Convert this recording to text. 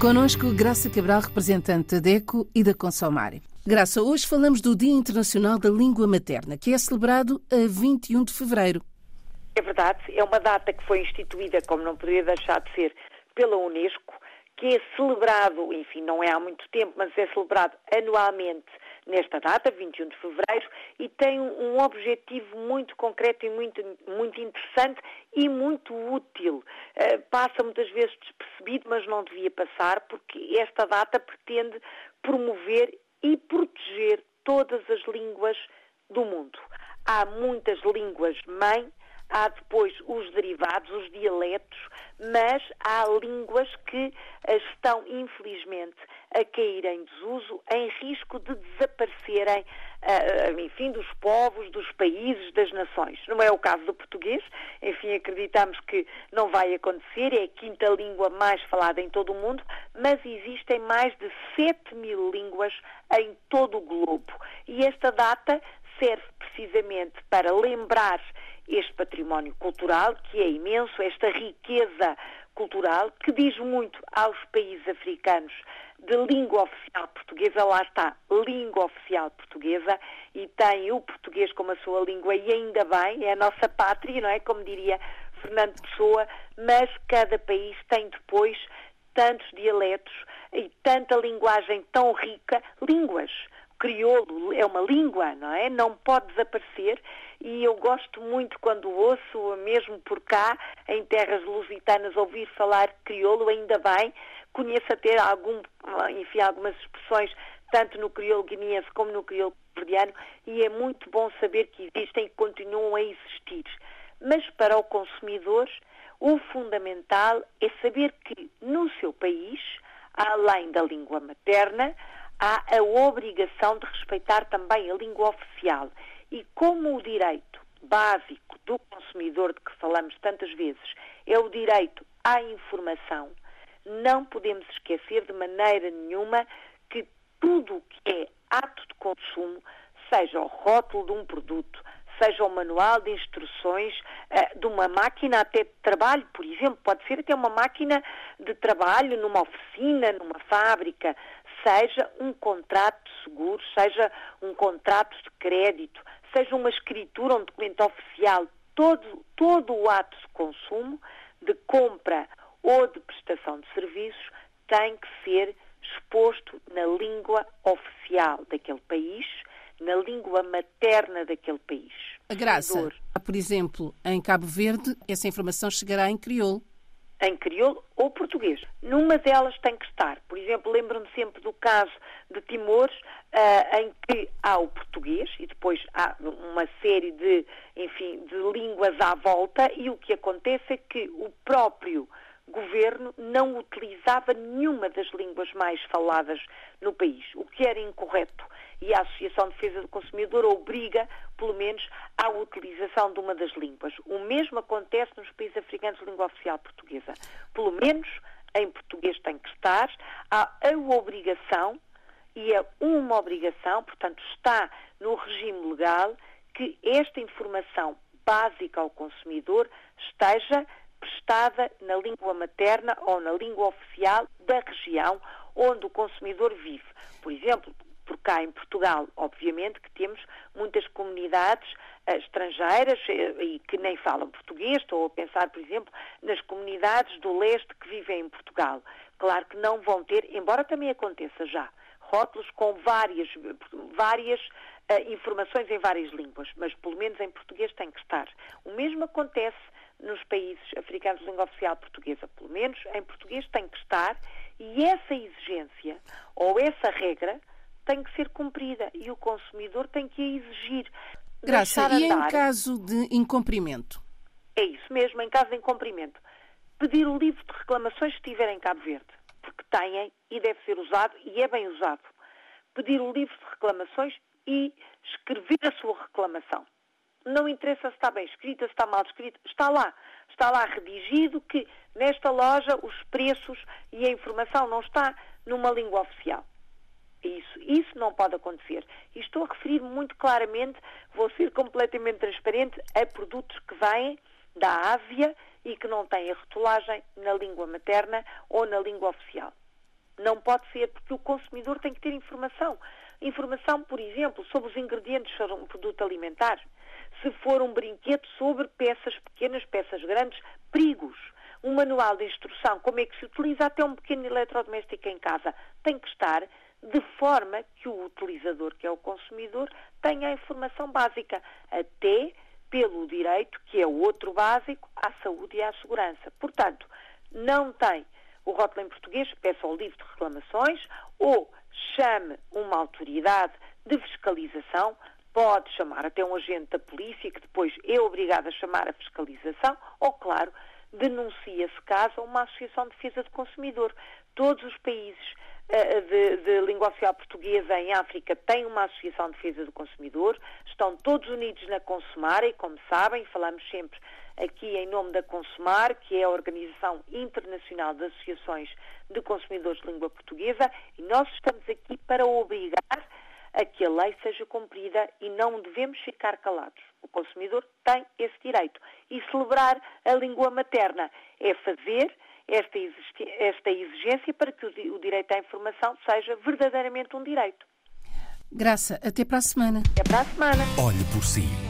Conosco, Graça Cabral, representante da DECO e da Consomar. Graça, hoje falamos do Dia Internacional da Língua Materna, que é celebrado a 21 de fevereiro. É verdade, é uma data que foi instituída, como não poderia deixar de ser, pela Unesco, que é celebrado, enfim, não é há muito tempo, mas é celebrado anualmente nesta data, 21 de fevereiro, e tem um objetivo muito concreto e muito, muito interessante e muito útil. Uh, passa muitas vezes despercebido, mas não devia passar, porque esta data pretende promover e proteger todas as línguas do mundo. Há muitas línguas mãe, há depois os derivados, os dialetos, mas há línguas que estão, infelizmente, a cair em desuso, em risco de desaparecerem, uh, enfim, dos povos, dos países, das nações. Não é o caso do português, enfim, acreditamos que não vai acontecer, é a quinta língua mais falada em todo o mundo, mas existem mais de 7 mil línguas em todo o globo. E esta data serve precisamente para lembrar este património cultural, que é imenso, esta riqueza cultural, que diz muito aos países africanos de língua oficial portuguesa, lá está, língua oficial portuguesa, e tem o português como a sua língua, e ainda bem, é a nossa pátria, não é? Como diria Fernando Pessoa, mas cada país tem depois tantos dialetos e tanta linguagem tão rica, línguas crioulo é uma língua, não é? Não pode desaparecer e eu gosto muito quando ouço, mesmo por cá, em terras lusitanas, ouvir falar crioulo, ainda bem, conheço até algum, enfim, algumas expressões, tanto no crioulo guineense como no crioulo verdiano, e é muito bom saber que existem e continuam a existir. Mas para o consumidor, o fundamental é saber que no seu país, além da língua materna, há a obrigação de respeitar também a língua oficial. E como o direito básico do consumidor, de que falamos tantas vezes, é o direito à informação, não podemos esquecer de maneira nenhuma que tudo o que é ato de consumo, seja o rótulo de um produto, seja o manual de instruções uh, de uma máquina até de trabalho, por exemplo, pode ser até uma máquina de trabalho numa oficina, numa fábrica, seja um contrato de seguro, seja um contrato de crédito, seja uma escritura, um documento oficial, todo, todo o ato de consumo, de compra ou de prestação de serviços tem que ser exposto na língua oficial daquele país, na língua materna daquele país. A graça, por exemplo, em Cabo Verde, essa informação chegará em crioulo em crioulo ou português. Numa delas tem que estar. Por exemplo, lembro-me sempre do caso de Timor, uh, em que há o português e depois há uma série de, enfim, de línguas à volta e o que acontece é que o próprio governo não utilizava nenhuma das línguas mais faladas no país, o que era incorreto. E a Associação de Defesa do Consumidor obriga, pelo menos, à utilização de uma das línguas. O mesmo acontece nos países africanos de língua oficial portuguesa. Pelo menos em português tem que estar. Há a obrigação, e é uma obrigação, portanto, está no regime legal, que esta informação básica ao consumidor esteja prestada na língua materna ou na língua oficial da região onde o consumidor vive. Por exemplo, por cá em Portugal, obviamente que temos muitas comunidades uh, estrangeiras uh, e que nem falam português. Estou a pensar, por exemplo, nas comunidades do leste que vivem em Portugal. Claro que não vão ter, embora também aconteça já, rótulos com várias, várias uh, informações em várias línguas, mas pelo menos em português tem que estar. O mesmo acontece nos países africanos língua oficial portuguesa, pelo menos em português tem que estar, e essa exigência ou essa regra tem que ser cumprida e o consumidor tem que a exigir. Graça, e em caso de incumprimento? É isso mesmo, em caso de incumprimento. Pedir o livro de reclamações que estiver em Cabo Verde, porque têm e deve ser usado e é bem usado. Pedir o livro de reclamações e escrever a sua reclamação não interessa se está bem escrita, se está mal escrita, está lá. Está lá redigido que nesta loja os preços e a informação não está numa língua oficial. Isso, isso não pode acontecer. E estou a referir muito claramente, vou ser completamente transparente, a produtos que vêm da Ásia e que não têm a rotulagem na língua materna ou na língua oficial. Não pode ser, porque o consumidor tem que ter informação. Informação, por exemplo, sobre os ingredientes de um produto alimentar. Se for um brinquedo, sobre peças pequenas, peças grandes, perigos. Um manual de instrução, como é que se utiliza até um pequeno eletrodoméstico em casa. Tem que estar de forma que o utilizador, que é o consumidor, tenha a informação básica, até pelo direito, que é o outro básico, à saúde e à segurança. Portanto, não tem o rótulo em português, peça ao livro de reclamações ou chame uma autoridade de fiscalização, pode chamar até um agente da polícia, que depois é obrigado a chamar a fiscalização, ou, claro, denuncia-se caso a uma associação de defesa do consumidor. Todos os países uh, de, de língua oficial portuguesa em África têm uma associação de defesa do consumidor, estão todos unidos na Consumar e, como sabem, falamos sempre aqui em nome da Consumar, que é a Organização Internacional de Associações de Consumidores de Língua Portuguesa, e nós estamos aqui para obrigar a que a lei seja cumprida e não devemos ficar calados. O consumidor tem esse direito. E celebrar a língua materna é fazer esta, esta exigência para que o direito à informação seja verdadeiramente um direito. Graça, até para a semana. Até para a semana. Olhe por si.